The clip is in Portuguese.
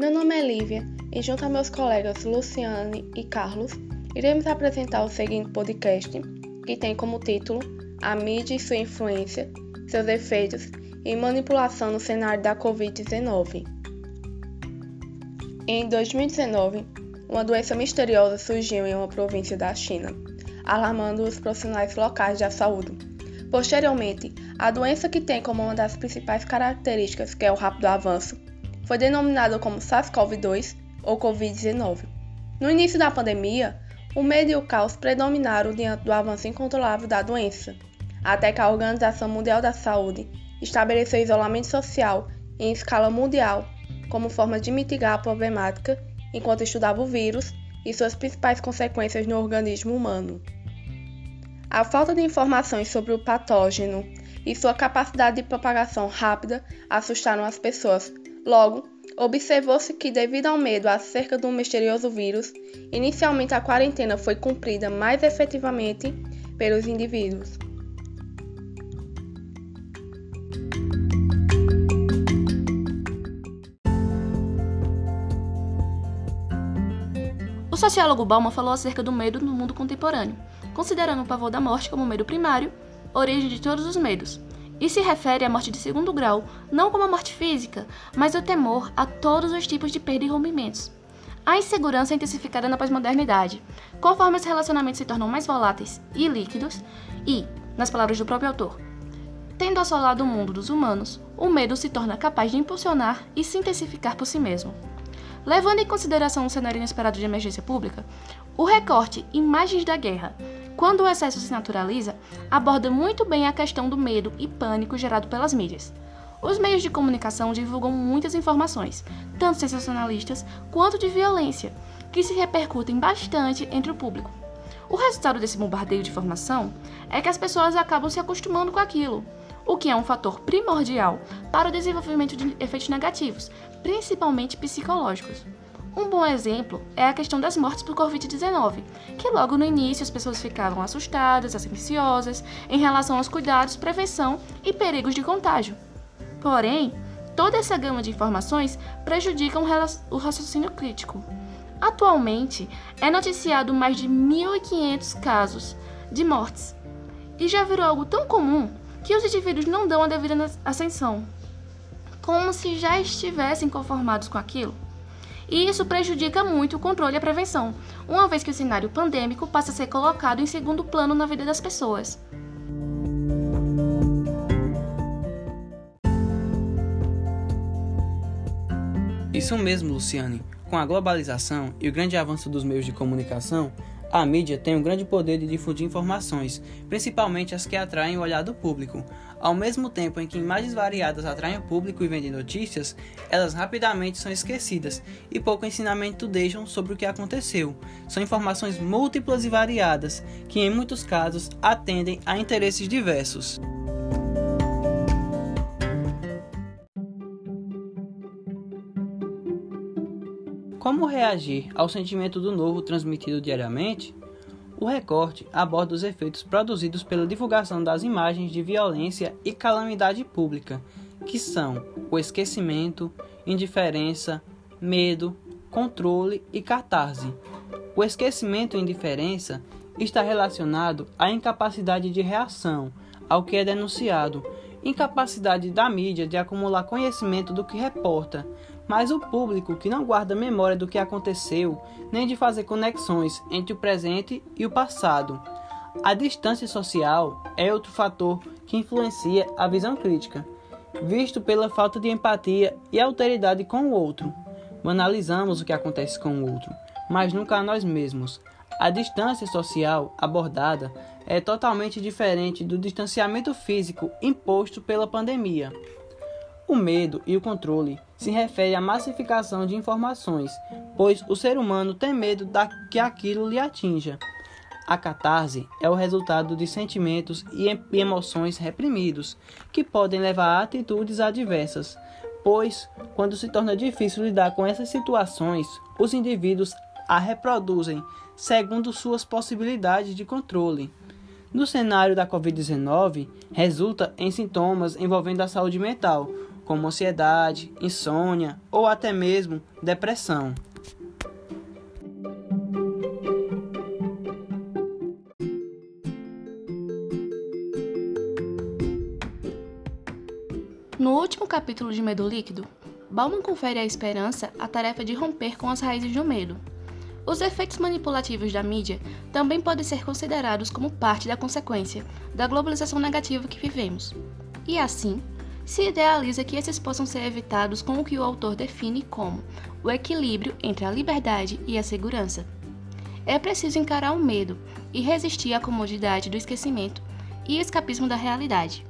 Meu nome é Lívia e, junto a meus colegas Luciane e Carlos, iremos apresentar o seguinte podcast, que tem como título A mídia e sua influência, seus efeitos e manipulação no cenário da Covid-19. Em 2019, uma doença misteriosa surgiu em uma província da China, alarmando os profissionais locais da saúde. Posteriormente, a doença que tem como uma das principais características que é o rápido avanço foi denominada como SARS-CoV-2 ou Covid-19. No início da pandemia, o medo e o caos predominaram diante do avanço incontrolável da doença, até que a Organização Mundial da Saúde estabeleceu isolamento social em escala mundial como forma de mitigar a problemática enquanto estudava o vírus e suas principais consequências no organismo humano. A falta de informações sobre o patógeno e sua capacidade de propagação rápida assustaram as pessoas Logo, observou-se que, devido ao medo acerca do misterioso vírus, inicialmente a quarentena foi cumprida mais efetivamente pelos indivíduos. O sociólogo Bauman falou acerca do medo no mundo contemporâneo, considerando o pavor da morte como medo primário, origem de todos os medos, e se refere à morte de segundo grau não como a morte física, mas o temor a todos os tipos de perda e rompimentos. A insegurança é intensificada na pós-modernidade, conforme os relacionamentos se tornam mais voláteis e líquidos, e, nas palavras do próprio autor, tendo assolado o mundo dos humanos, o medo se torna capaz de impulsionar e se intensificar por si mesmo. Levando em consideração o cenário inesperado de emergência pública, o recorte Imagens da Guerra quando o excesso se naturaliza, aborda muito bem a questão do medo e pânico gerado pelas mídias. Os meios de comunicação divulgam muitas informações, tanto sensacionalistas quanto de violência, que se repercutem bastante entre o público. O resultado desse bombardeio de informação é que as pessoas acabam se acostumando com aquilo, o que é um fator primordial para o desenvolvimento de efeitos negativos, principalmente psicológicos. Um bom exemplo é a questão das mortes por Covid-19, que logo no início as pessoas ficavam assustadas, ansiosas em relação aos cuidados, prevenção e perigos de contágio. Porém, toda essa gama de informações prejudica o raciocínio crítico. Atualmente, é noticiado mais de 1.500 casos de mortes, e já virou algo tão comum que os indivíduos não dão a devida ascensão, como se já estivessem conformados com aquilo e isso prejudica muito o controle e a prevenção, uma vez que o cenário pandêmico passa a ser colocado em segundo plano na vida das pessoas. Isso mesmo, Luciane. Com a globalização e o grande avanço dos meios de comunicação, a mídia tem um grande poder de difundir informações, principalmente as que atraem o olhar do público. Ao mesmo tempo em que imagens variadas atraem o público e vendem notícias, elas rapidamente são esquecidas e pouco ensinamento deixam sobre o que aconteceu. São informações múltiplas e variadas, que em muitos casos atendem a interesses diversos. Como reagir ao sentimento do novo transmitido diariamente? O recorte aborda os efeitos produzidos pela divulgação das imagens de violência e calamidade pública, que são o esquecimento, indiferença, medo, controle e catarse. O esquecimento e indiferença está relacionado à incapacidade de reação ao que é denunciado, incapacidade da mídia de acumular conhecimento do que reporta, mas o público que não guarda memória do que aconteceu, nem de fazer conexões entre o presente e o passado. A distância social é outro fator que influencia a visão crítica, visto pela falta de empatia e alteridade com o outro. Banalizamos o que acontece com o outro, mas nunca a nós mesmos. A distância social abordada é totalmente diferente do distanciamento físico imposto pela pandemia. O medo e o controle se refere à massificação de informações, pois o ser humano tem medo da que aquilo lhe atinja. A catarse é o resultado de sentimentos e emoções reprimidos, que podem levar a atitudes adversas, pois, quando se torna difícil lidar com essas situações, os indivíduos a reproduzem segundo suas possibilidades de controle. No cenário da Covid-19, resulta em sintomas envolvendo a saúde mental, como ansiedade, insônia ou até mesmo depressão. No último capítulo de Medo Líquido, Bauman confere à esperança a tarefa de romper com as raízes do medo. Os efeitos manipulativos da mídia também podem ser considerados como parte da consequência da globalização negativa que vivemos. E assim, se idealiza que esses possam ser evitados com o que o autor define como o equilíbrio entre a liberdade e a segurança. É preciso encarar o medo e resistir à comodidade do esquecimento e escapismo da realidade.